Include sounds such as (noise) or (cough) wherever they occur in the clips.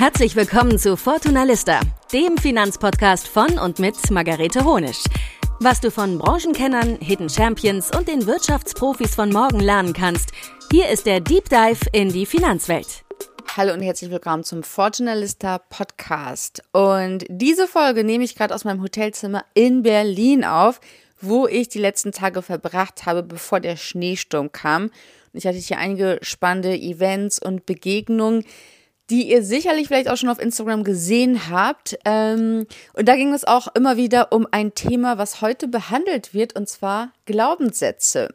Herzlich willkommen zu Fortuna Lista, dem Finanzpodcast von und mit Margarete Honisch. Was du von Branchenkennern, Hidden Champions und den Wirtschaftsprofis von morgen lernen kannst, hier ist der Deep Dive in die Finanzwelt. Hallo und herzlich willkommen zum Fortunalista Podcast. Und diese Folge nehme ich gerade aus meinem Hotelzimmer in Berlin auf, wo ich die letzten Tage verbracht habe, bevor der Schneesturm kam. Und ich hatte hier einige spannende Events und Begegnungen, die ihr sicherlich vielleicht auch schon auf Instagram gesehen habt. Ähm, und da ging es auch immer wieder um ein Thema, was heute behandelt wird, und zwar Glaubenssätze.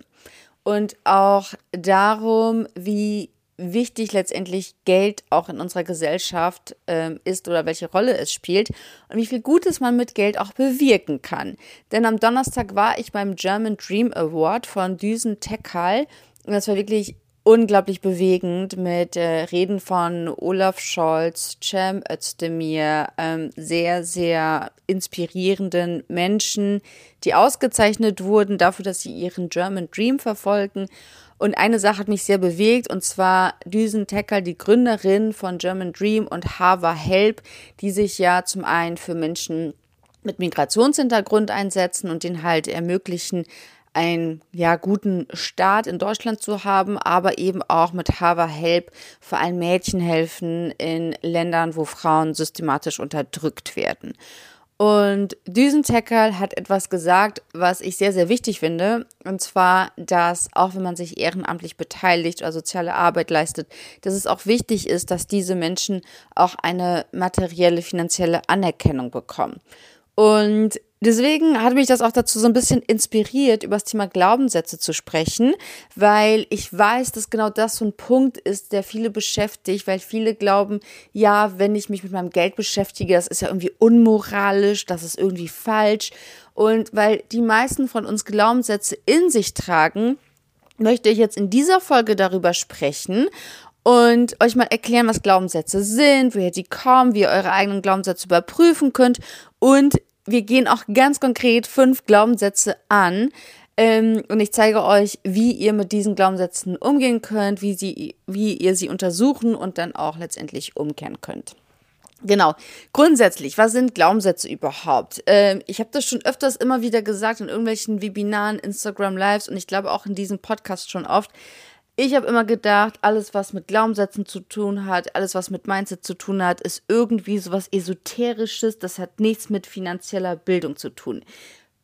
Und auch darum, wie wichtig letztendlich Geld auch in unserer Gesellschaft ähm, ist oder welche Rolle es spielt und wie viel Gutes man mit Geld auch bewirken kann. Denn am Donnerstag war ich beim German Dream Award von Düsen Tekal und das war wirklich unglaublich bewegend mit äh, Reden von Olaf Scholz, Cem Özdemir, ähm, sehr, sehr inspirierenden Menschen, die ausgezeichnet wurden dafür, dass sie ihren German Dream verfolgen. Und eine Sache hat mich sehr bewegt, und zwar Düsen Tecker, die Gründerin von German Dream und Hava Help, die sich ja zum einen für Menschen mit Migrationshintergrund einsetzen und den halt ermöglichen, einen ja, guten Start in Deutschland zu haben, aber eben auch mit Hava Help vor allem Mädchen helfen in Ländern, wo Frauen systematisch unterdrückt werden. Und Düsenteckerl hat etwas gesagt, was ich sehr, sehr wichtig finde. Und zwar, dass auch wenn man sich ehrenamtlich beteiligt oder soziale Arbeit leistet, dass es auch wichtig ist, dass diese Menschen auch eine materielle, finanzielle Anerkennung bekommen. Und deswegen hat mich das auch dazu so ein bisschen inspiriert, über das Thema Glaubenssätze zu sprechen, weil ich weiß, dass genau das so ein Punkt ist, der viele beschäftigt, weil viele glauben, ja, wenn ich mich mit meinem Geld beschäftige, das ist ja irgendwie unmoralisch, das ist irgendwie falsch. Und weil die meisten von uns Glaubenssätze in sich tragen, möchte ich jetzt in dieser Folge darüber sprechen und euch mal erklären, was Glaubenssätze sind, woher die kommen, wie ihr eure eigenen Glaubenssätze überprüfen könnt und wir gehen auch ganz konkret fünf Glaubenssätze an. Ähm, und ich zeige euch, wie ihr mit diesen Glaubenssätzen umgehen könnt, wie, sie, wie ihr sie untersuchen und dann auch letztendlich umkehren könnt. Genau. Grundsätzlich, was sind Glaubenssätze überhaupt? Ähm, ich habe das schon öfters immer wieder gesagt in irgendwelchen Webinaren, Instagram Lives und ich glaube auch in diesem Podcast schon oft. Ich habe immer gedacht, alles, was mit Glaubenssätzen zu tun hat, alles, was mit Mindset zu tun hat, ist irgendwie sowas Esoterisches. Das hat nichts mit finanzieller Bildung zu tun.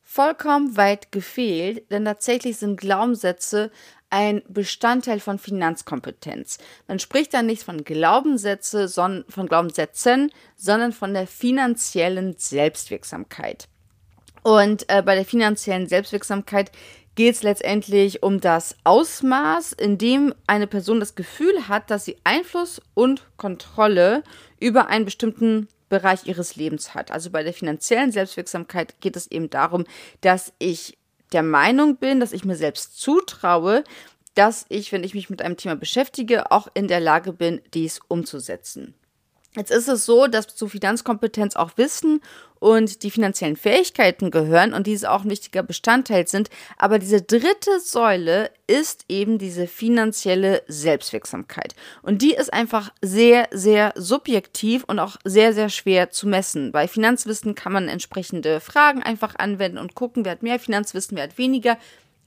Vollkommen weit gefehlt, denn tatsächlich sind Glaubenssätze ein Bestandteil von Finanzkompetenz. Man spricht da nicht von Glaubenssätze, sondern von Glaubenssätzen, sondern von der finanziellen Selbstwirksamkeit. Und äh, bei der finanziellen Selbstwirksamkeit geht es letztendlich um das Ausmaß, in dem eine Person das Gefühl hat, dass sie Einfluss und Kontrolle über einen bestimmten Bereich ihres Lebens hat. Also bei der finanziellen Selbstwirksamkeit geht es eben darum, dass ich der Meinung bin, dass ich mir selbst zutraue, dass ich, wenn ich mich mit einem Thema beschäftige, auch in der Lage bin, dies umzusetzen. Jetzt ist es so, dass zu Finanzkompetenz auch Wissen und die finanziellen Fähigkeiten gehören und diese auch ein wichtiger Bestandteil sind. Aber diese dritte Säule ist eben diese finanzielle Selbstwirksamkeit. Und die ist einfach sehr, sehr subjektiv und auch sehr, sehr schwer zu messen. Bei Finanzwissen kann man entsprechende Fragen einfach anwenden und gucken, wer hat mehr Finanzwissen, wer hat weniger.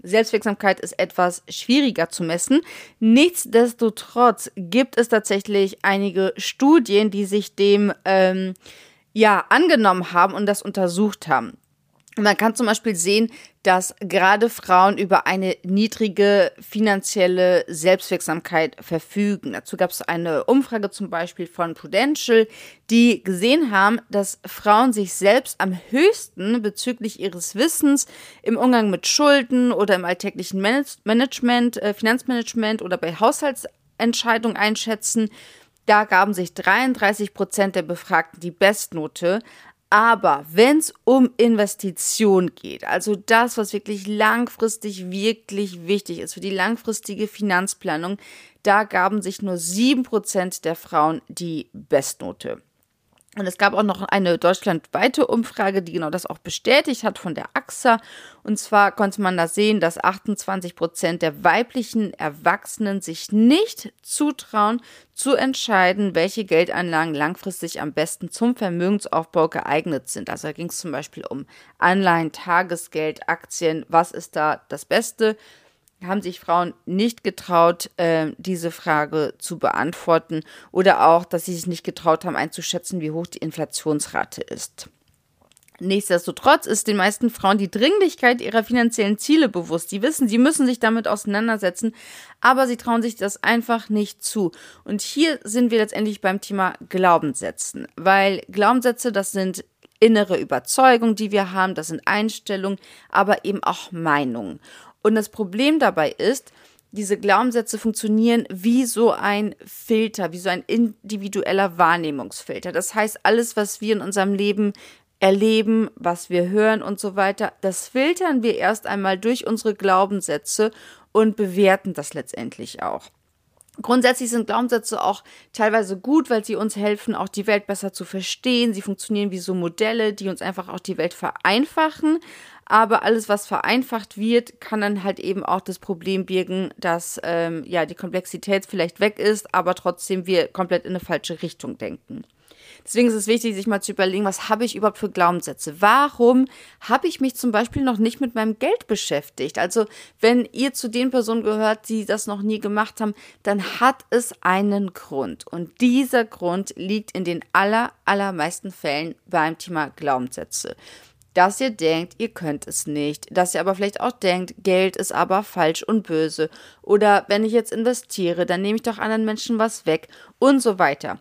Selbstwirksamkeit ist etwas schwieriger zu messen. Nichtsdestotrotz gibt es tatsächlich einige Studien, die sich dem ähm, ja angenommen haben und das untersucht haben. Man kann zum Beispiel sehen, dass gerade Frauen über eine niedrige finanzielle Selbstwirksamkeit verfügen. Dazu gab es eine Umfrage zum Beispiel von Prudential, die gesehen haben, dass Frauen sich selbst am höchsten bezüglich ihres Wissens im Umgang mit Schulden oder im alltäglichen Management, äh, Finanzmanagement oder bei Haushaltsentscheidungen einschätzen. Da gaben sich 33 Prozent der Befragten die Bestnote, aber wenn es um Investition geht, also das, was wirklich langfristig wirklich wichtig ist für die langfristige Finanzplanung, da gaben sich nur 7% der Frauen die Bestnote. Und es gab auch noch eine deutschlandweite Umfrage, die genau das auch bestätigt hat von der AXA. Und zwar konnte man da sehen, dass 28 Prozent der weiblichen Erwachsenen sich nicht zutrauen, zu entscheiden, welche Geldanlagen langfristig am besten zum Vermögensaufbau geeignet sind. Also da ging es zum Beispiel um Anleihen, Tagesgeld, Aktien. Was ist da das Beste? Haben sich Frauen nicht getraut, äh, diese Frage zu beantworten oder auch, dass sie sich nicht getraut haben einzuschätzen, wie hoch die Inflationsrate ist. Nichtsdestotrotz ist den meisten Frauen die Dringlichkeit ihrer finanziellen Ziele bewusst. Sie wissen, sie müssen sich damit auseinandersetzen, aber sie trauen sich das einfach nicht zu. Und hier sind wir letztendlich beim Thema Glaubenssätzen, weil Glaubenssätze, das sind innere Überzeugungen, die wir haben, das sind Einstellungen, aber eben auch Meinungen. Und das Problem dabei ist, diese Glaubenssätze funktionieren wie so ein Filter, wie so ein individueller Wahrnehmungsfilter. Das heißt, alles, was wir in unserem Leben erleben, was wir hören und so weiter, das filtern wir erst einmal durch unsere Glaubenssätze und bewerten das letztendlich auch. Grundsätzlich sind Glaubenssätze auch teilweise gut, weil sie uns helfen, auch die Welt besser zu verstehen. Sie funktionieren wie so Modelle, die uns einfach auch die Welt vereinfachen. Aber alles, was vereinfacht wird, kann dann halt eben auch das Problem birgen, dass ähm, ja die Komplexität vielleicht weg ist, aber trotzdem wir komplett in eine falsche Richtung denken. Deswegen ist es wichtig, sich mal zu überlegen, was habe ich überhaupt für Glaubenssätze? Warum habe ich mich zum Beispiel noch nicht mit meinem Geld beschäftigt? Also, wenn ihr zu den Personen gehört, die das noch nie gemacht haben, dann hat es einen Grund. Und dieser Grund liegt in den aller, allermeisten Fällen beim Thema Glaubenssätze dass ihr denkt, ihr könnt es nicht, dass ihr aber vielleicht auch denkt, Geld ist aber falsch und böse oder wenn ich jetzt investiere, dann nehme ich doch anderen Menschen was weg und so weiter.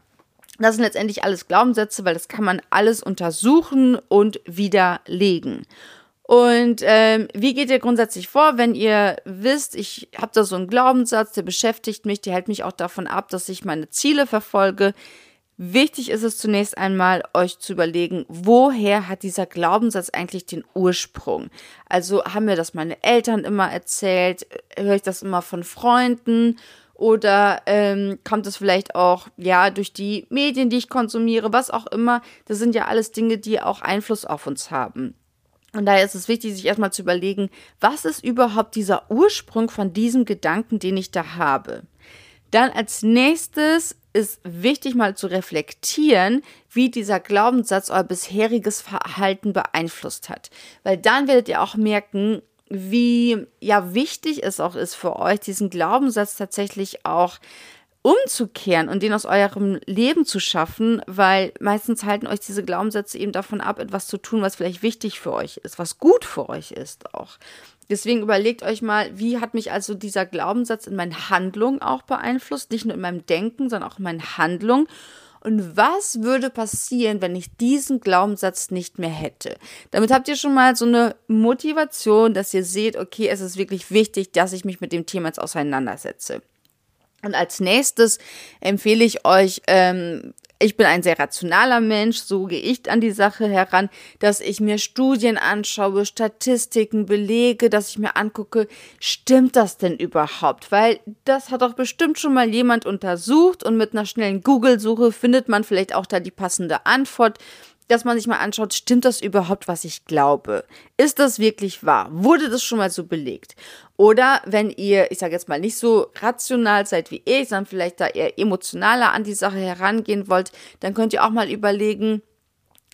Das sind letztendlich alles Glaubenssätze, weil das kann man alles untersuchen und widerlegen. Und ähm, wie geht ihr grundsätzlich vor, wenn ihr wisst, ich habe da so einen Glaubenssatz, der beschäftigt mich, der hält mich auch davon ab, dass ich meine Ziele verfolge. Wichtig ist es zunächst einmal, euch zu überlegen, woher hat dieser Glaubenssatz eigentlich den Ursprung? Also haben mir das meine Eltern immer erzählt? Höre ich das immer von Freunden? Oder ähm, kommt es vielleicht auch, ja, durch die Medien, die ich konsumiere, was auch immer? Das sind ja alles Dinge, die auch Einfluss auf uns haben. Und daher ist es wichtig, sich erstmal zu überlegen, was ist überhaupt dieser Ursprung von diesem Gedanken, den ich da habe? Dann als nächstes ist wichtig mal zu reflektieren, wie dieser Glaubenssatz euer bisheriges Verhalten beeinflusst hat. Weil dann werdet ihr auch merken, wie ja wichtig es auch ist für euch, diesen Glaubenssatz tatsächlich auch umzukehren und den aus eurem Leben zu schaffen, weil meistens halten euch diese Glaubenssätze eben davon ab, etwas zu tun, was vielleicht wichtig für euch ist, was gut für euch ist auch. Deswegen überlegt euch mal, wie hat mich also dieser Glaubenssatz in meinen Handlungen auch beeinflusst, nicht nur in meinem Denken, sondern auch in meinen Handlungen. Und was würde passieren, wenn ich diesen Glaubenssatz nicht mehr hätte? Damit habt ihr schon mal so eine Motivation, dass ihr seht, okay, es ist wirklich wichtig, dass ich mich mit dem Thema jetzt auseinandersetze. Und als nächstes empfehle ich euch, ähm, ich bin ein sehr rationaler Mensch, so gehe ich an die Sache heran, dass ich mir Studien anschaue, Statistiken, Belege, dass ich mir angucke, stimmt das denn überhaupt? Weil das hat doch bestimmt schon mal jemand untersucht und mit einer schnellen Google-Suche findet man vielleicht auch da die passende Antwort dass man sich mal anschaut, stimmt das überhaupt, was ich glaube? Ist das wirklich wahr? Wurde das schon mal so belegt? Oder wenn ihr, ich sage jetzt mal, nicht so rational seid wie ich, sondern vielleicht da eher emotionaler an die Sache herangehen wollt, dann könnt ihr auch mal überlegen,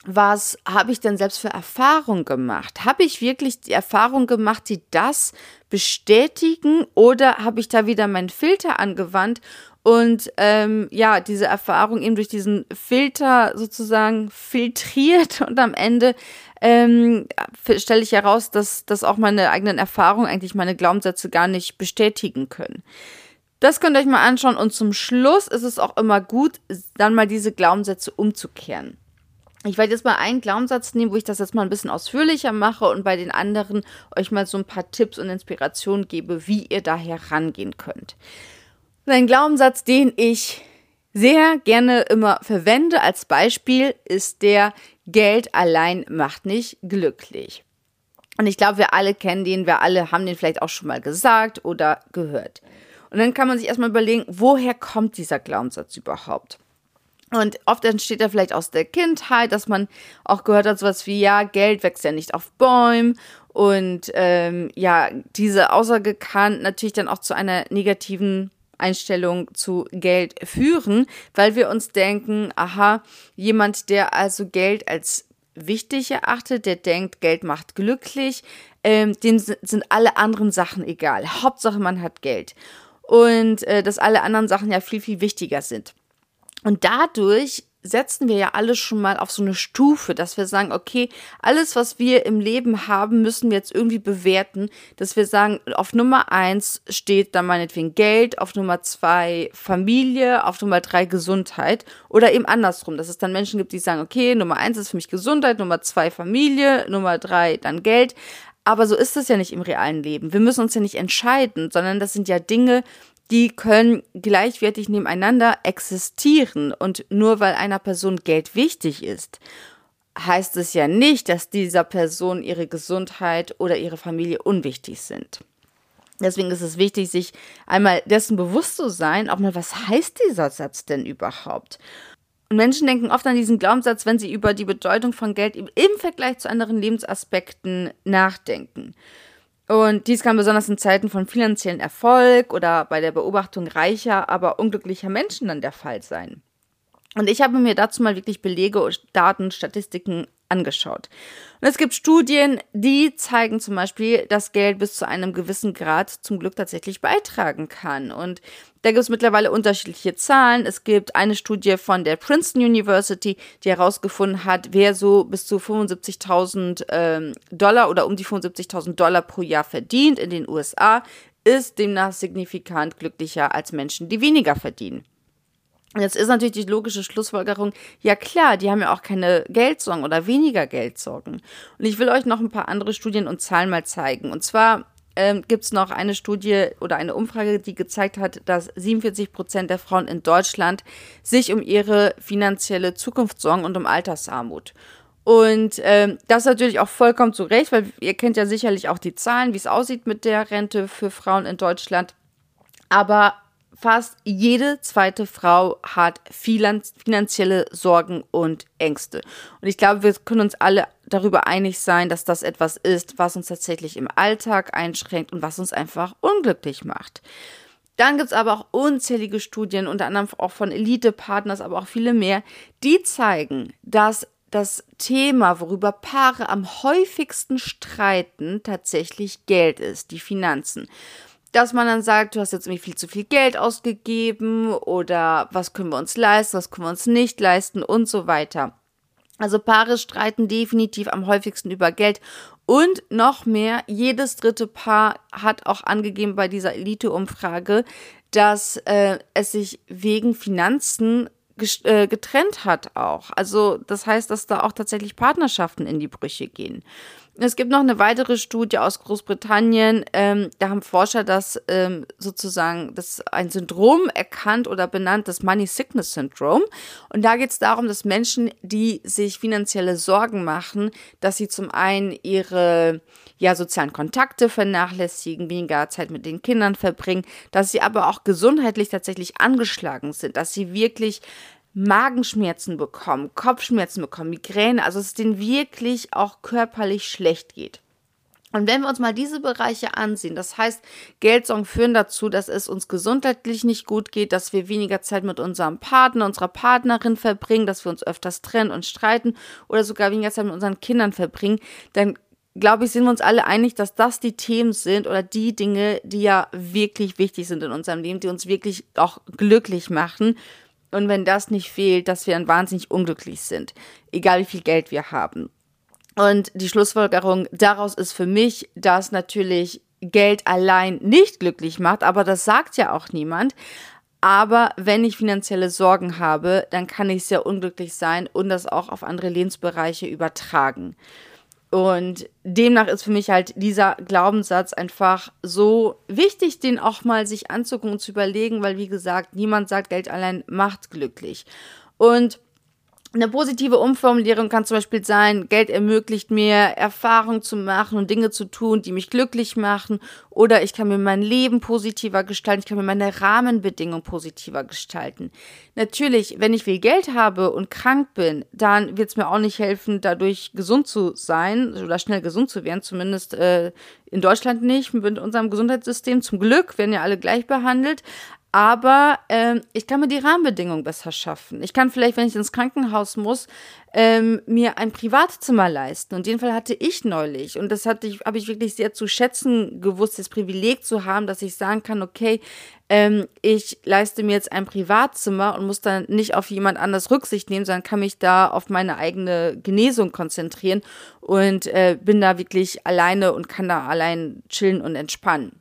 was habe ich denn selbst für Erfahrungen gemacht? Habe ich wirklich die Erfahrung gemacht, die das bestätigen oder habe ich da wieder meinen Filter angewandt und ähm, ja, diese Erfahrung eben durch diesen Filter sozusagen filtriert (laughs) und am Ende ähm, stelle ich heraus, dass, dass auch meine eigenen Erfahrungen eigentlich meine Glaubenssätze gar nicht bestätigen können. Das könnt ihr euch mal anschauen und zum Schluss ist es auch immer gut, dann mal diese Glaubenssätze umzukehren. Ich werde jetzt mal einen Glaubenssatz nehmen, wo ich das jetzt mal ein bisschen ausführlicher mache und bei den anderen euch mal so ein paar Tipps und Inspirationen gebe, wie ihr da herangehen könnt. Ein Glaubenssatz, den ich sehr gerne immer verwende als Beispiel, ist der Geld allein macht nicht glücklich. Und ich glaube, wir alle kennen den, wir alle haben den vielleicht auch schon mal gesagt oder gehört. Und dann kann man sich erstmal überlegen, woher kommt dieser Glaubenssatz überhaupt? Und oft entsteht er vielleicht aus der Kindheit, dass man auch gehört hat, sowas wie, ja, Geld wächst ja nicht auf Bäumen. Und ähm, ja, diese Aussage kann natürlich dann auch zu einer negativen Einstellung zu Geld führen, weil wir uns denken, aha, jemand, der also Geld als wichtig erachtet, der denkt, Geld macht glücklich, ähm, dem sind alle anderen Sachen egal. Hauptsache, man hat Geld. Und äh, dass alle anderen Sachen ja viel, viel wichtiger sind. Und dadurch setzen wir ja alle schon mal auf so eine Stufe, dass wir sagen, okay, alles, was wir im Leben haben, müssen wir jetzt irgendwie bewerten, dass wir sagen, auf Nummer eins steht dann meinetwegen Geld, auf Nummer zwei Familie, auf Nummer drei Gesundheit oder eben andersrum, dass es dann Menschen gibt, die sagen, okay, Nummer eins ist für mich Gesundheit, Nummer zwei Familie, Nummer drei dann Geld. Aber so ist es ja nicht im realen Leben. Wir müssen uns ja nicht entscheiden, sondern das sind ja Dinge, die können gleichwertig nebeneinander existieren. Und nur weil einer Person Geld wichtig ist, heißt es ja nicht, dass dieser Person ihre Gesundheit oder ihre Familie unwichtig sind. Deswegen ist es wichtig, sich einmal dessen bewusst zu sein, auch mal, was heißt dieser Satz denn überhaupt? Und Menschen denken oft an diesen Glaubenssatz, wenn sie über die Bedeutung von Geld im Vergleich zu anderen Lebensaspekten nachdenken. Und dies kann besonders in Zeiten von finanziellen Erfolg oder bei der Beobachtung reicher, aber unglücklicher Menschen dann der Fall sein. Und ich habe mir dazu mal wirklich Belege, Daten, Statistiken angeschaut. Und es gibt Studien, die zeigen zum Beispiel, dass Geld bis zu einem gewissen Grad zum Glück tatsächlich beitragen kann. Und da gibt es mittlerweile unterschiedliche Zahlen. Es gibt eine Studie von der Princeton University, die herausgefunden hat, wer so bis zu 75.000 ähm, Dollar oder um die 75.000 Dollar pro Jahr verdient in den USA, ist demnach signifikant glücklicher als Menschen, die weniger verdienen. Jetzt ist natürlich die logische Schlussfolgerung, ja klar, die haben ja auch keine Geldsorgen oder weniger Geldsorgen. Und ich will euch noch ein paar andere Studien und Zahlen mal zeigen. Und zwar ähm, gibt es noch eine Studie oder eine Umfrage, die gezeigt hat, dass 47 Prozent der Frauen in Deutschland sich um ihre finanzielle Zukunft sorgen und um Altersarmut. Und ähm, das natürlich auch vollkommen zu Recht, weil ihr kennt ja sicherlich auch die Zahlen, wie es aussieht mit der Rente für Frauen in Deutschland. Aber fast jede zweite Frau hat finanzielle Sorgen und Ängste. Und ich glaube, wir können uns alle darüber einig sein, dass das etwas ist, was uns tatsächlich im Alltag einschränkt und was uns einfach unglücklich macht. Dann gibt es aber auch unzählige Studien, unter anderem auch von Elite-Partners, aber auch viele mehr, die zeigen, dass das Thema, worüber Paare am häufigsten streiten, tatsächlich Geld ist, die Finanzen dass man dann sagt, du hast jetzt irgendwie viel zu viel Geld ausgegeben oder was können wir uns leisten, was können wir uns nicht leisten und so weiter. Also Paare streiten definitiv am häufigsten über Geld und noch mehr, jedes dritte Paar hat auch angegeben bei dieser Elite-Umfrage, dass äh, es sich wegen Finanzen äh, getrennt hat auch. Also das heißt, dass da auch tatsächlich Partnerschaften in die Brüche gehen. Es gibt noch eine weitere Studie aus Großbritannien. Ähm, da haben Forscher das ähm, sozusagen das ein Syndrom erkannt oder benannt, das Money Sickness Syndrome. Und da geht es darum, dass Menschen, die sich finanzielle Sorgen machen, dass sie zum einen ihre ja, sozialen Kontakte vernachlässigen, weniger Zeit mit den Kindern verbringen, dass sie aber auch gesundheitlich tatsächlich angeschlagen sind, dass sie wirklich Magenschmerzen bekommen, Kopfschmerzen bekommen, Migräne, also es denen wirklich auch körperlich schlecht geht. Und wenn wir uns mal diese Bereiche ansehen, das heißt, Geldsorgen führen dazu, dass es uns gesundheitlich nicht gut geht, dass wir weniger Zeit mit unserem Partner, unserer Partnerin verbringen, dass wir uns öfters trennen und streiten oder sogar weniger Zeit mit unseren Kindern verbringen, dann glaube ich, sind wir uns alle einig, dass das die Themen sind oder die Dinge, die ja wirklich wichtig sind in unserem Leben, die uns wirklich auch glücklich machen und wenn das nicht fehlt, dass wir dann wahnsinnig unglücklich sind, egal wie viel Geld wir haben. Und die Schlussfolgerung daraus ist für mich, dass natürlich Geld allein nicht glücklich macht, aber das sagt ja auch niemand. Aber wenn ich finanzielle Sorgen habe, dann kann ich sehr unglücklich sein und das auch auf andere Lebensbereiche übertragen. Und demnach ist für mich halt dieser Glaubenssatz einfach so wichtig, den auch mal sich anzugucken und zu überlegen, weil wie gesagt, niemand sagt, Geld allein macht glücklich. Und eine positive Umformulierung kann zum Beispiel sein, Geld ermöglicht mir, Erfahrung zu machen und Dinge zu tun, die mich glücklich machen. Oder ich kann mir mein Leben positiver gestalten, ich kann mir meine Rahmenbedingungen positiver gestalten. Natürlich, wenn ich viel Geld habe und krank bin, dann wird es mir auch nicht helfen, dadurch gesund zu sein oder schnell gesund zu werden. Zumindest äh, in Deutschland nicht, mit unserem Gesundheitssystem. Zum Glück werden ja alle gleich behandelt. Aber ähm, ich kann mir die Rahmenbedingungen besser schaffen. Ich kann vielleicht, wenn ich ins Krankenhaus muss, ähm, mir ein Privatzimmer leisten. Und den Fall hatte ich neulich. Und das hatte ich, habe ich wirklich sehr zu schätzen gewusst, das Privileg zu haben, dass ich sagen kann, okay, ähm, ich leiste mir jetzt ein Privatzimmer und muss dann nicht auf jemand anders Rücksicht nehmen, sondern kann mich da auf meine eigene Genesung konzentrieren und äh, bin da wirklich alleine und kann da allein chillen und entspannen.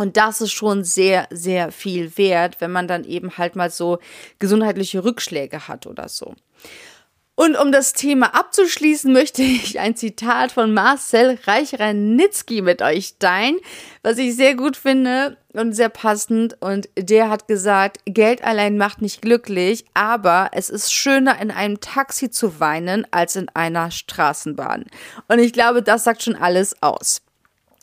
Und das ist schon sehr, sehr viel wert, wenn man dann eben halt mal so gesundheitliche Rückschläge hat oder so. Und um das Thema abzuschließen, (laughs) möchte ich ein Zitat von Marcel Reich-Ranitzky mit euch teilen, was ich sehr gut finde und sehr passend. Und der hat gesagt, Geld allein macht nicht glücklich, aber es ist schöner, in einem Taxi zu weinen, als in einer Straßenbahn. Und ich glaube, das sagt schon alles aus.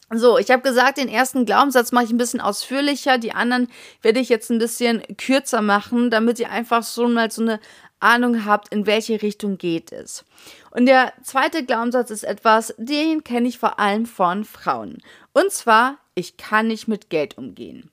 So, ich habe gesagt, den ersten Glaubenssatz mache ich ein bisschen ausführlicher, die anderen werde ich jetzt ein bisschen kürzer machen, damit ihr einfach schon mal so eine Ahnung habt, in welche Richtung geht es. Und der zweite Glaubenssatz ist etwas, den kenne ich vor allem von Frauen. Und zwar, ich kann nicht mit Geld umgehen.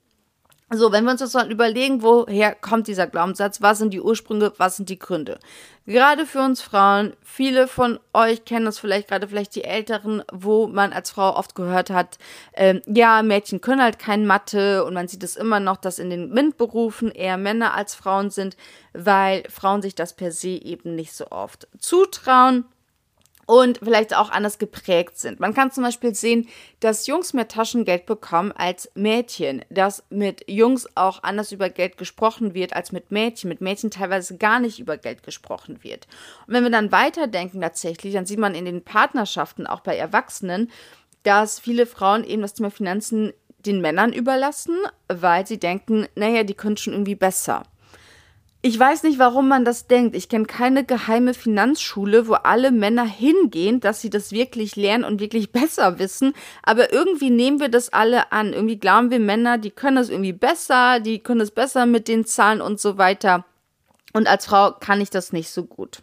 So, wenn wir uns das mal überlegen, woher kommt dieser Glaubenssatz, was sind die Ursprünge, was sind die Gründe? Gerade für uns Frauen, viele von euch kennen das vielleicht, gerade vielleicht die Älteren, wo man als Frau oft gehört hat, ähm, ja, Mädchen können halt kein Mathe und man sieht es immer noch, dass in den MINT-Berufen eher Männer als Frauen sind, weil Frauen sich das per se eben nicht so oft zutrauen und vielleicht auch anders geprägt sind. Man kann zum Beispiel sehen, dass Jungs mehr Taschengeld bekommen als Mädchen, dass mit Jungs auch anders über Geld gesprochen wird als mit Mädchen, mit Mädchen teilweise gar nicht über Geld gesprochen wird. Und wenn wir dann weiterdenken tatsächlich, dann sieht man in den Partnerschaften, auch bei Erwachsenen, dass viele Frauen eben das Thema Finanzen den Männern überlassen, weil sie denken, naja, die können schon irgendwie besser. Ich weiß nicht, warum man das denkt. Ich kenne keine geheime Finanzschule, wo alle Männer hingehen, dass sie das wirklich lernen und wirklich (laughs) besser wissen. Aber irgendwie nehmen wir das alle an. Irgendwie glauben wir Männer, die können es irgendwie besser, die können es besser mit den Zahlen und so weiter. Und als Frau kann ich das nicht so gut.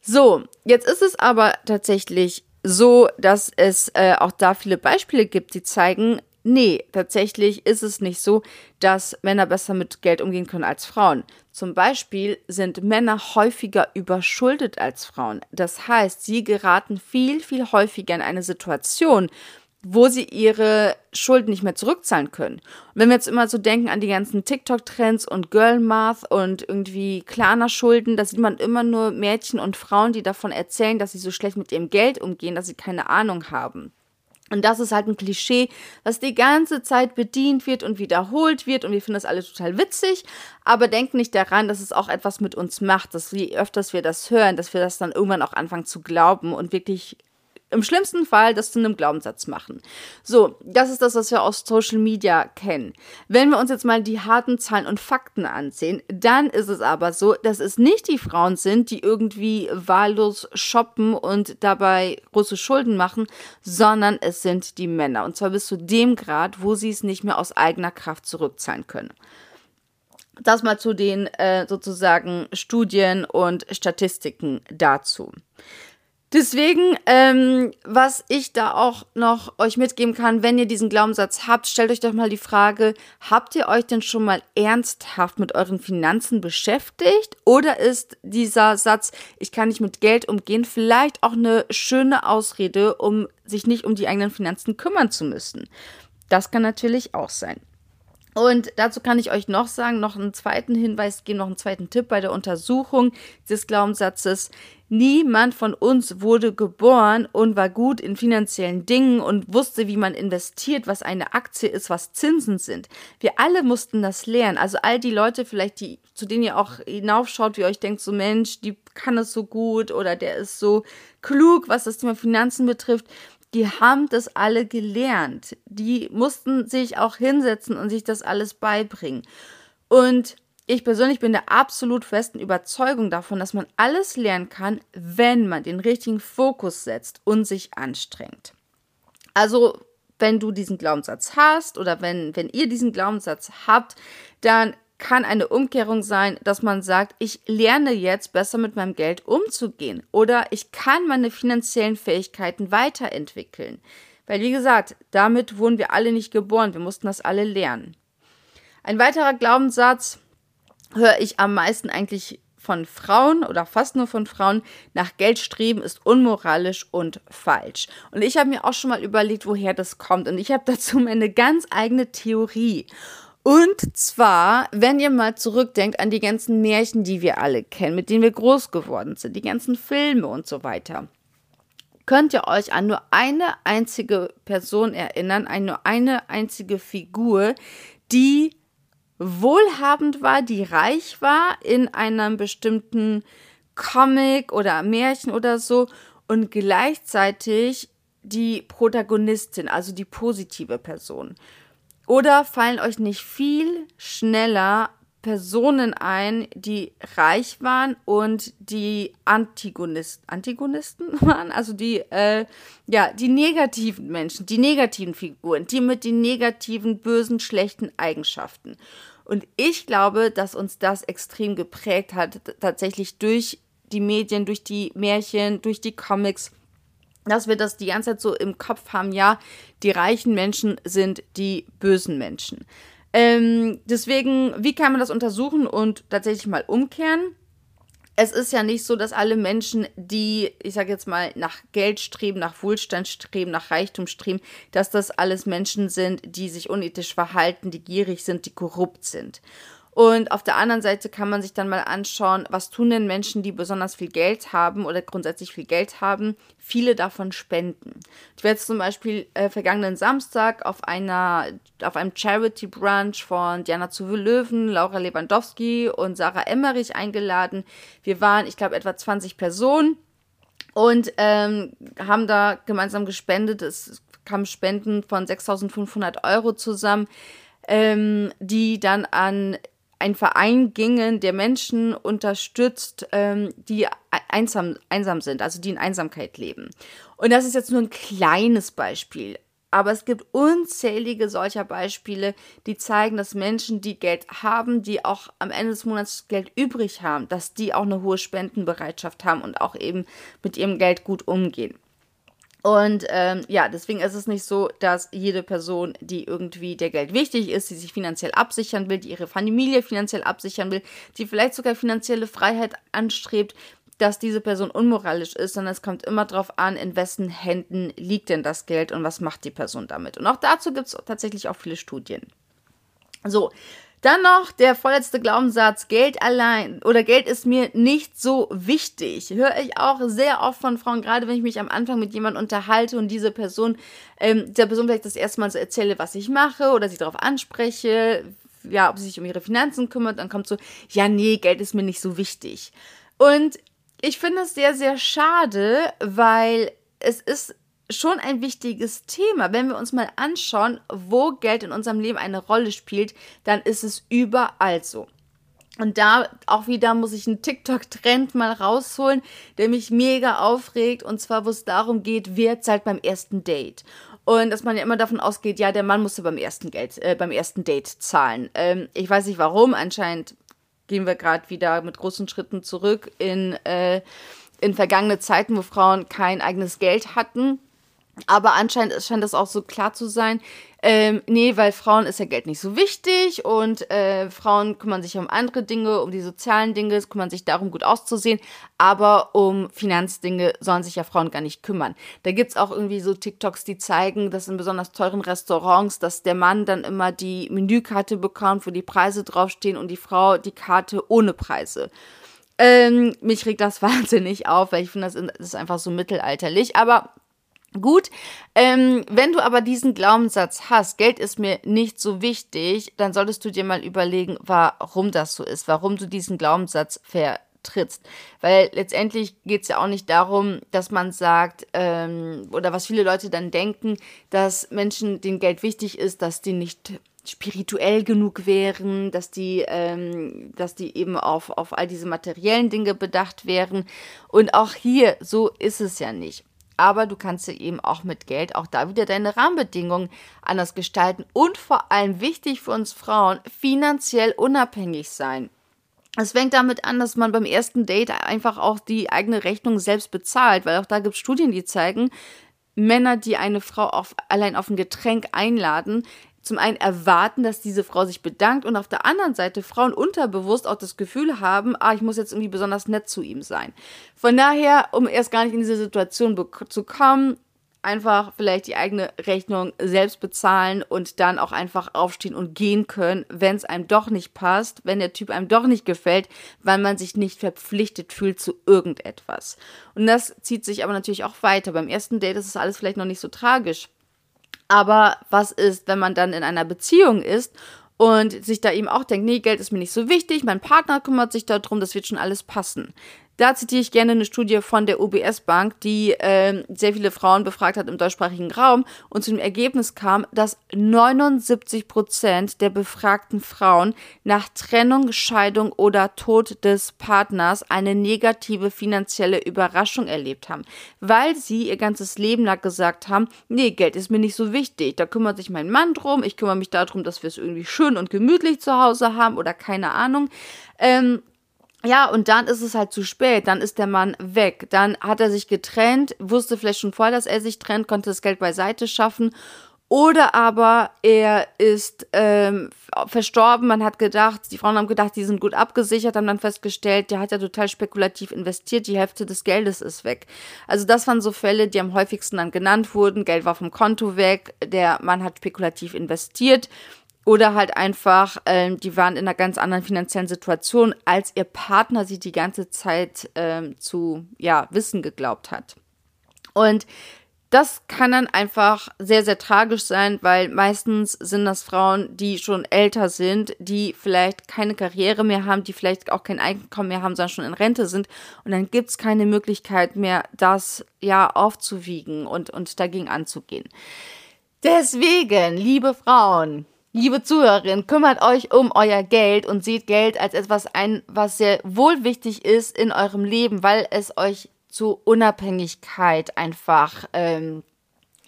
So, jetzt ist es aber tatsächlich so, dass es äh, auch da viele Beispiele gibt, die zeigen, Nee, tatsächlich ist es nicht so, dass Männer besser mit Geld umgehen können als Frauen. Zum Beispiel sind Männer häufiger überschuldet als Frauen. Das heißt, sie geraten viel, viel häufiger in eine Situation, wo sie ihre Schulden nicht mehr zurückzahlen können. Und wenn wir jetzt immer so denken an die ganzen TikTok-Trends und Girl Math und irgendwie Klarner-Schulden, da sieht man immer nur Mädchen und Frauen, die davon erzählen, dass sie so schlecht mit ihrem Geld umgehen, dass sie keine Ahnung haben. Und das ist halt ein Klischee, was die ganze Zeit bedient wird und wiederholt wird. Und wir finden das alle total witzig, aber denken nicht daran, dass es auch etwas mit uns macht, dass je öfters wir das hören, dass wir das dann irgendwann auch anfangen zu glauben und wirklich im schlimmsten Fall das zu einem Glaubenssatz machen. So, das ist das, was wir aus Social Media kennen. Wenn wir uns jetzt mal die harten Zahlen und Fakten ansehen, dann ist es aber so, dass es nicht die Frauen sind, die irgendwie wahllos shoppen und dabei große Schulden machen, sondern es sind die Männer. Und zwar bis zu dem Grad, wo sie es nicht mehr aus eigener Kraft zurückzahlen können. Das mal zu den äh, sozusagen Studien und Statistiken dazu. Deswegen, ähm, was ich da auch noch euch mitgeben kann, wenn ihr diesen Glaubenssatz habt, stellt euch doch mal die Frage, habt ihr euch denn schon mal ernsthaft mit euren Finanzen beschäftigt? Oder ist dieser Satz, ich kann nicht mit Geld umgehen, vielleicht auch eine schöne Ausrede, um sich nicht um die eigenen Finanzen kümmern zu müssen? Das kann natürlich auch sein. Und dazu kann ich euch noch sagen, noch einen zweiten Hinweis geben, noch einen zweiten Tipp bei der Untersuchung des Glaubenssatzes. Niemand von uns wurde geboren und war gut in finanziellen Dingen und wusste, wie man investiert, was eine Aktie ist, was Zinsen sind. Wir alle mussten das lernen. Also all die Leute vielleicht, die, zu denen ihr auch hinaufschaut, wie euch denkt, so Mensch, die kann es so gut oder der ist so klug, was das Thema Finanzen betrifft die haben das alle gelernt. Die mussten sich auch hinsetzen und sich das alles beibringen. Und ich persönlich bin der absolut festen Überzeugung davon, dass man alles lernen kann, wenn man den richtigen Fokus setzt und sich anstrengt. Also, wenn du diesen Glaubenssatz hast oder wenn, wenn ihr diesen Glaubenssatz habt, dann kann eine Umkehrung sein, dass man sagt, ich lerne jetzt besser mit meinem Geld umzugehen oder ich kann meine finanziellen Fähigkeiten weiterentwickeln. Weil, wie gesagt, damit wurden wir alle nicht geboren, wir mussten das alle lernen. Ein weiterer Glaubenssatz höre ich am meisten eigentlich von Frauen oder fast nur von Frauen, nach Geld streben ist unmoralisch und falsch. Und ich habe mir auch schon mal überlegt, woher das kommt. Und ich habe (laughs) dazu meine ganz eigene Theorie. Und zwar, wenn ihr mal zurückdenkt an die ganzen Märchen, die wir alle kennen, mit denen wir groß geworden sind, die ganzen Filme und so weiter. Könnt ihr euch an nur eine einzige Person erinnern, an nur eine einzige Figur, die wohlhabend war, die reich war in einem bestimmten Comic oder Märchen oder so und gleichzeitig die Protagonistin, also die positive Person. Oder fallen euch nicht viel schneller Personen ein, die reich waren und die Antigonisten, Antigonisten (laughs) waren, also die, äh, ja, die negativen Menschen, die negativen Figuren, die mit den negativen, bösen, schlechten Eigenschaften. Und ich glaube, dass uns das extrem geprägt hat, tatsächlich durch die Medien, durch die Märchen, durch die Comics dass wir das die ganze Zeit so im Kopf haben, ja, die reichen Menschen sind die bösen Menschen. Ähm, deswegen, wie kann man das untersuchen und tatsächlich mal umkehren? Es ist ja nicht so, dass alle Menschen, die, ich sage jetzt mal, nach Geld streben, nach Wohlstand streben, nach Reichtum streben, dass das alles Menschen sind, die sich unethisch verhalten, die gierig sind, die korrupt sind. Und auf der anderen Seite kann man sich dann mal anschauen, was tun denn Menschen, die besonders viel Geld haben oder grundsätzlich viel Geld haben, viele davon spenden. Ich werde zum Beispiel äh, vergangenen Samstag auf einer, auf einem Charity Brunch von Diana Zuwe Löwen, Laura Lewandowski und Sarah Emmerich eingeladen. Wir waren, ich glaube, etwa 20 Personen und ähm, haben da gemeinsam gespendet. Es kamen Spenden von 6.500 Euro zusammen, ähm, die dann an ein Verein gingen, der Menschen unterstützt, ähm, die einsam, einsam sind, also die in Einsamkeit leben. Und das ist jetzt nur ein kleines Beispiel. Aber es gibt unzählige solcher Beispiele, die zeigen, dass Menschen, die Geld haben, die auch am Ende des Monats Geld übrig haben, dass die auch eine hohe Spendenbereitschaft haben und auch eben mit ihrem Geld gut umgehen. Und ähm, ja, deswegen ist es nicht so, dass jede Person, die irgendwie der Geld wichtig ist, die sich finanziell absichern will, die ihre Familie finanziell absichern will, die vielleicht sogar finanzielle Freiheit anstrebt, dass diese Person unmoralisch ist, sondern es kommt immer darauf an, in wessen Händen liegt denn das Geld und was macht die Person damit. Und auch dazu gibt es tatsächlich auch viele Studien. So, dann noch der vorletzte Glaubenssatz, Geld allein oder Geld ist mir nicht so wichtig. Höre ich auch sehr oft von Frauen, gerade wenn ich mich am Anfang mit jemandem unterhalte und diese Person, ähm, der Person vielleicht das erste Mal so erzähle, was ich mache oder sie darauf anspreche, ja, ob sie sich um ihre Finanzen kümmert, dann kommt so, ja, nee, Geld ist mir nicht so wichtig. Und ich finde es sehr, sehr schade, weil es ist schon ein wichtiges Thema. Wenn wir uns mal anschauen, wo Geld in unserem Leben eine Rolle spielt, dann ist es überall so. Und da auch wieder muss ich einen TikTok-Trend mal rausholen, der mich mega aufregt. Und zwar, wo es darum geht, wer zahlt beim ersten Date. Und dass man ja immer davon ausgeht, ja, der Mann musste beim ersten Geld, äh, beim ersten Date zahlen. Ähm, ich weiß nicht warum. Anscheinend gehen wir gerade wieder mit großen Schritten zurück in, äh, in vergangene Zeiten, wo Frauen kein eigenes Geld hatten aber anscheinend scheint das auch so klar zu sein. Ähm, nee, weil Frauen ist ja Geld nicht so wichtig und äh, Frauen kümmern sich um andere Dinge, um die sozialen Dinge, kümmern sich darum, gut auszusehen, aber um Finanzdinge sollen sich ja Frauen gar nicht kümmern. Da gibt's auch irgendwie so TikToks, die zeigen, dass in besonders teuren Restaurants, dass der Mann dann immer die Menükarte bekommt, wo die Preise draufstehen und die Frau die Karte ohne Preise. Ähm, mich regt das (laughs) wahnsinnig auf, weil ich finde, das ist einfach so mittelalterlich, aber Gut, ähm, wenn du aber diesen Glaubenssatz hast, Geld ist mir nicht so wichtig, dann solltest du dir mal überlegen, warum das so ist, warum du diesen Glaubenssatz vertrittst. Weil letztendlich geht es ja auch nicht darum, dass man sagt, ähm, oder was viele Leute dann denken, dass Menschen, denen Geld wichtig ist, dass die nicht spirituell genug wären, dass die, ähm, dass die eben auf, auf all diese materiellen Dinge bedacht wären. Und auch hier, so ist es ja nicht. Aber du kannst ja eben auch mit Geld auch da wieder deine Rahmenbedingungen anders gestalten und vor allem wichtig für uns Frauen, finanziell unabhängig sein. Es fängt damit an, dass man beim ersten Date einfach auch die eigene Rechnung selbst bezahlt, weil auch da gibt es Studien, die zeigen, Männer, die eine Frau auf, allein auf ein Getränk einladen, zum einen erwarten, dass diese Frau sich bedankt und auf der anderen Seite Frauen unterbewusst auch das Gefühl haben, ah, ich muss jetzt irgendwie besonders nett zu ihm sein. Von daher, um erst gar nicht in diese Situation zu kommen, einfach vielleicht die eigene Rechnung selbst bezahlen und dann auch einfach aufstehen und gehen können, wenn es einem doch nicht passt, wenn der Typ einem doch nicht gefällt, weil man sich nicht verpflichtet fühlt zu irgendetwas. Und das zieht sich aber natürlich auch weiter. Beim ersten Date ist es alles vielleicht noch nicht so tragisch. Aber was ist, wenn man dann in einer Beziehung ist und sich da eben auch denkt, nee, Geld ist mir nicht so wichtig, mein Partner kümmert sich darum, das wird schon alles passen. Da zitiere ich gerne eine Studie von der UBS Bank, die äh, sehr viele Frauen befragt hat im deutschsprachigen Raum. Und zu dem Ergebnis kam, dass 79 Prozent der befragten Frauen nach Trennung, Scheidung oder Tod des Partners eine negative finanzielle Überraschung erlebt haben, weil sie ihr ganzes Leben lang gesagt haben, nee, Geld ist mir nicht so wichtig, da kümmert sich mein Mann drum, ich kümmere mich darum, dass wir es irgendwie schön und gemütlich zu Hause haben oder keine Ahnung. Ähm, ja, und dann ist es halt zu spät, dann ist der Mann weg, dann hat er sich getrennt, wusste vielleicht schon vorher, dass er sich trennt, konnte das Geld beiseite schaffen. Oder aber er ist ähm, verstorben, man hat gedacht, die Frauen haben gedacht, die sind gut abgesichert, haben dann festgestellt, der hat ja total spekulativ investiert, die Hälfte des Geldes ist weg. Also das waren so Fälle, die am häufigsten dann genannt wurden, Geld war vom Konto weg, der Mann hat spekulativ investiert oder halt einfach, ähm, die waren in einer ganz anderen finanziellen Situation, als ihr Partner sie die ganze Zeit ähm, zu ja, wissen geglaubt hat. Und das kann dann einfach sehr, sehr tragisch sein, weil meistens sind das Frauen, die schon älter sind, die vielleicht keine Karriere mehr haben, die vielleicht auch kein Einkommen mehr haben, sondern schon in Rente sind. Und dann gibt's keine Möglichkeit mehr, das ja aufzuwiegen und, und dagegen anzugehen. Deswegen, liebe Frauen, Liebe Zuhörerin, kümmert euch um euer Geld und seht Geld als etwas ein, was sehr wohl wichtig ist in eurem Leben, weil es euch zu Unabhängigkeit einfach ähm,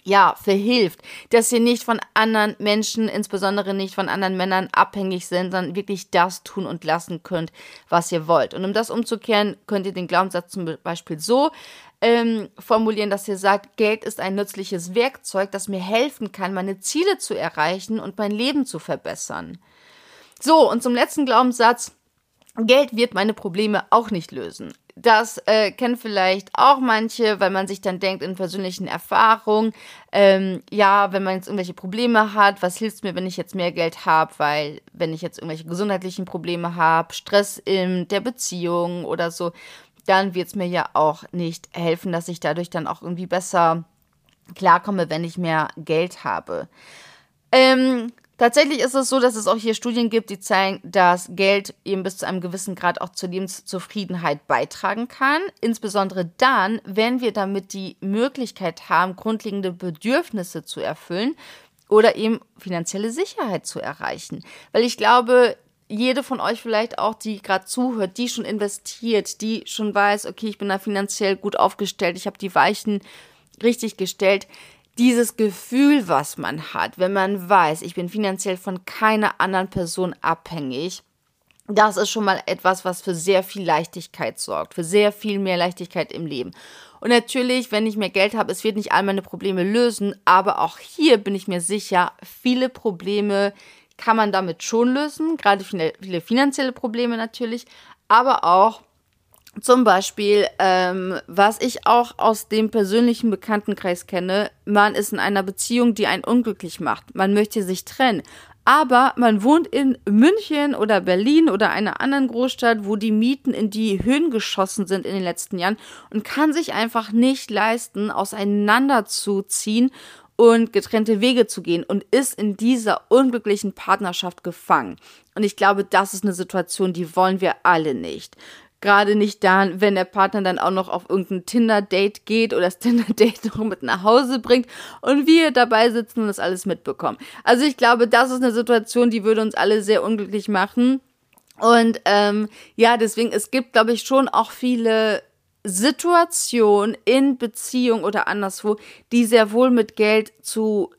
ja, verhilft, dass ihr nicht von anderen Menschen, insbesondere nicht von anderen Männern abhängig sind, sondern wirklich das tun und lassen könnt, was ihr wollt. Und um das umzukehren, könnt ihr den Glaubenssatz zum Beispiel so ähm, formulieren, dass ihr sagt, Geld ist ein nützliches Werkzeug, das mir helfen kann, meine Ziele zu erreichen und mein Leben zu verbessern. So, und zum letzten Glaubenssatz, Geld wird meine Probleme auch nicht lösen. Das äh, kennen vielleicht auch manche, weil man sich dann denkt in persönlichen Erfahrungen, ähm, ja, wenn man jetzt irgendwelche Probleme hat, was hilft mir, wenn ich jetzt mehr Geld habe, weil wenn ich jetzt irgendwelche gesundheitlichen Probleme habe, Stress in der Beziehung oder so, dann wird es mir ja auch nicht helfen, dass ich dadurch dann auch irgendwie besser klarkomme, wenn ich mehr Geld habe. Ähm, tatsächlich ist es so, dass es auch hier Studien gibt, die zeigen, dass Geld eben bis zu einem gewissen Grad auch zur Lebenszufriedenheit beitragen kann. Insbesondere dann, wenn wir damit die Möglichkeit haben, grundlegende Bedürfnisse zu erfüllen oder eben finanzielle Sicherheit zu erreichen. Weil ich glaube, jede von euch vielleicht auch, die gerade zuhört, die schon investiert, die schon weiß, okay, ich bin da finanziell gut aufgestellt, ich habe die Weichen richtig gestellt. Dieses Gefühl, was man hat, wenn man weiß, ich bin finanziell von keiner anderen Person abhängig, das ist schon mal etwas, was für sehr viel Leichtigkeit sorgt, für sehr viel mehr Leichtigkeit im Leben. Und natürlich, wenn ich mehr Geld habe, es wird nicht all meine Probleme lösen, aber auch hier bin ich mir sicher, viele Probleme, kann man damit schon lösen, gerade viele, finanzielle Probleme natürlich, aber auch zum Beispiel, ähm, was ich auch aus dem persönlichen Bekanntenkreis kenne, man ist in einer Beziehung, die einen unglücklich macht. Man möchte sich trennen. Aber man wohnt in München oder Berlin oder einer anderen Großstadt, wo die Mieten in die Höhen geschossen sind in den letzten Jahren und kann sich einfach nicht leisten, auseinanderzuziehen und getrennte Wege zu gehen und ist in dieser unglücklichen Partnerschaft gefangen. Und ich glaube, das ist eine Situation, die wollen wir alle nicht. Gerade nicht dann, wenn der Partner dann auch noch auf irgendein Tinder-Date geht oder das (laughs) Tinder-Date noch mit nach Hause bringt und wir dabei sitzen und das alles mitbekommen. Also ich glaube, das ist eine Situation, die würde uns alle sehr unglücklich machen. Und ähm, ja, deswegen, es gibt, glaube ich, schon auch viele Situationen in Beziehung oder anderswo, die sehr wohl mit Geld zu,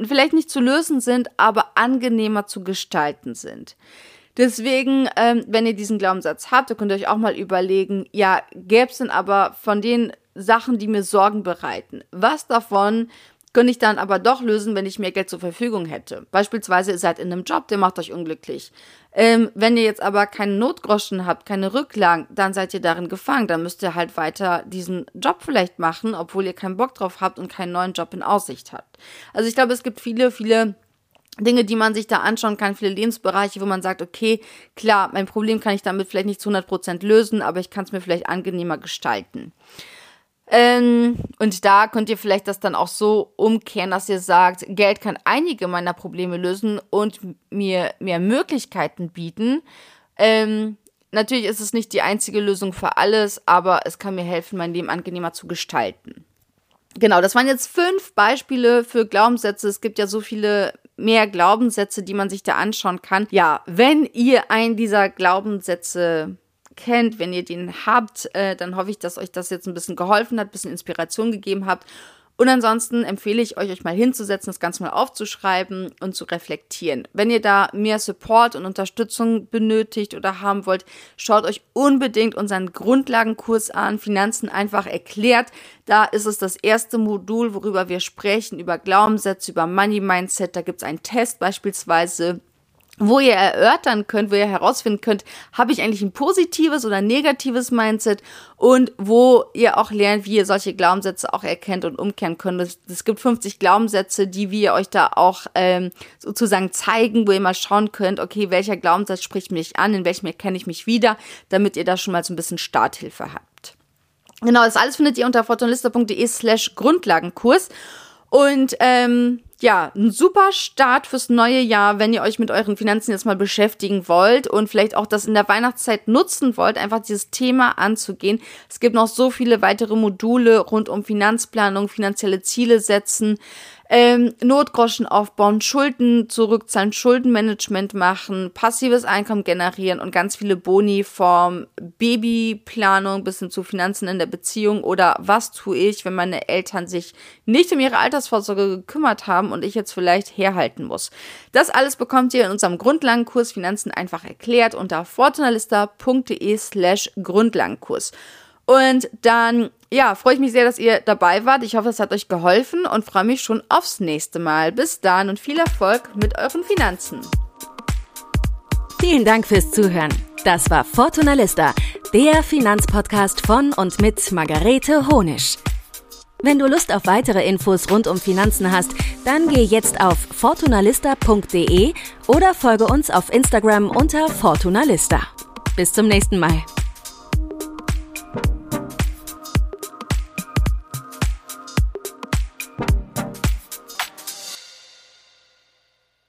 vielleicht nicht zu lösen sind, aber angenehmer zu gestalten sind. Deswegen, ähm, wenn ihr diesen Glaubenssatz habt, könnt ihr euch auch mal überlegen, ja, gäbe es denn aber von den Sachen, die mir Sorgen bereiten, was davon könnte ich dann aber doch lösen, wenn ich mehr Geld zur Verfügung hätte. Beispielsweise ihr seid in einem Job, der macht euch unglücklich. Ähm, wenn ihr jetzt aber keine Notgroschen habt, keine Rücklagen, dann seid ihr darin gefangen. Dann müsst ihr halt weiter diesen Job vielleicht machen, obwohl ihr keinen Bock drauf habt und keinen neuen Job in Aussicht habt. Also ich glaube, es gibt viele, viele Dinge, die man sich da anschauen kann, viele Lebensbereiche, wo man sagt, okay, klar, mein Problem kann ich damit vielleicht nicht zu 100 Prozent lösen, aber ich kann es mir vielleicht angenehmer gestalten. Ähm, und da könnt ihr vielleicht das dann auch so umkehren, dass ihr sagt, Geld kann einige meiner Probleme lösen und mir mehr Möglichkeiten bieten. Ähm, natürlich ist es nicht die einzige Lösung für alles, aber es kann mir helfen, mein Leben angenehmer zu gestalten. Genau, das waren jetzt fünf Beispiele für Glaubenssätze. Es gibt ja so viele mehr Glaubenssätze, die man sich da anschauen kann. Ja, wenn ihr einen dieser Glaubenssätze kennt, wenn ihr den habt, äh, dann hoffe ich, dass euch das jetzt ein bisschen geholfen hat, ein bisschen Inspiration gegeben habt. Und ansonsten empfehle ich euch, euch mal hinzusetzen, das Ganze mal aufzuschreiben und zu reflektieren. Wenn ihr da mehr Support und Unterstützung benötigt oder haben wollt, schaut euch unbedingt unseren Grundlagenkurs an, Finanzen einfach erklärt. Da ist es das erste Modul, worüber wir sprechen, über Glaubenssätze, über Money Mindset. Da gibt es einen Test beispielsweise wo ihr erörtern könnt, wo ihr herausfinden könnt, habe ich eigentlich ein positives oder negatives Mindset und wo ihr auch lernt, wie ihr solche Glaubenssätze auch erkennt und umkehren könnt. Es gibt 50 Glaubenssätze, die wir euch da auch ähm, sozusagen zeigen, wo ihr mal schauen könnt, okay, welcher Glaubenssatz spricht mich an, in welchem erkenne ich mich wieder, damit ihr da schon mal so ein bisschen Starthilfe habt. Genau, das alles findet ihr unter fortunalista.de slash Grundlagenkurs. Und ähm, ja, ein super Start fürs neue Jahr, wenn ihr euch mit euren Finanzen jetzt mal beschäftigen wollt und vielleicht auch das in der Weihnachtszeit nutzen wollt, einfach dieses Thema anzugehen. Es gibt noch so viele weitere Module rund um Finanzplanung, finanzielle Ziele setzen ähm, Notgroschen aufbauen, Schulden zurückzahlen, Schuldenmanagement machen, passives Einkommen generieren und ganz viele Boni vom Babyplanung bis hin zu Finanzen in der Beziehung oder was tue ich, wenn meine Eltern sich nicht um ihre Altersvorsorge gekümmert haben und ich jetzt vielleicht herhalten muss. Das alles bekommt ihr in unserem Grundlagenkurs Finanzen einfach erklärt unter fortunalista.de slash Grundlagenkurs. Und dann, ja, freue ich mich sehr, dass ihr dabei wart. Ich hoffe, es hat euch geholfen und freue mich schon aufs nächste Mal. Bis dann und viel Erfolg mit euren Finanzen. Vielen Dank fürs Zuhören. Das war Fortuna Lista, der Finanzpodcast von und mit Margarete Honisch. Wenn du Lust auf weitere Infos rund um Finanzen hast, dann geh jetzt auf fortunalista.de oder folge uns auf Instagram unter Fortunalista. Bis zum nächsten Mal.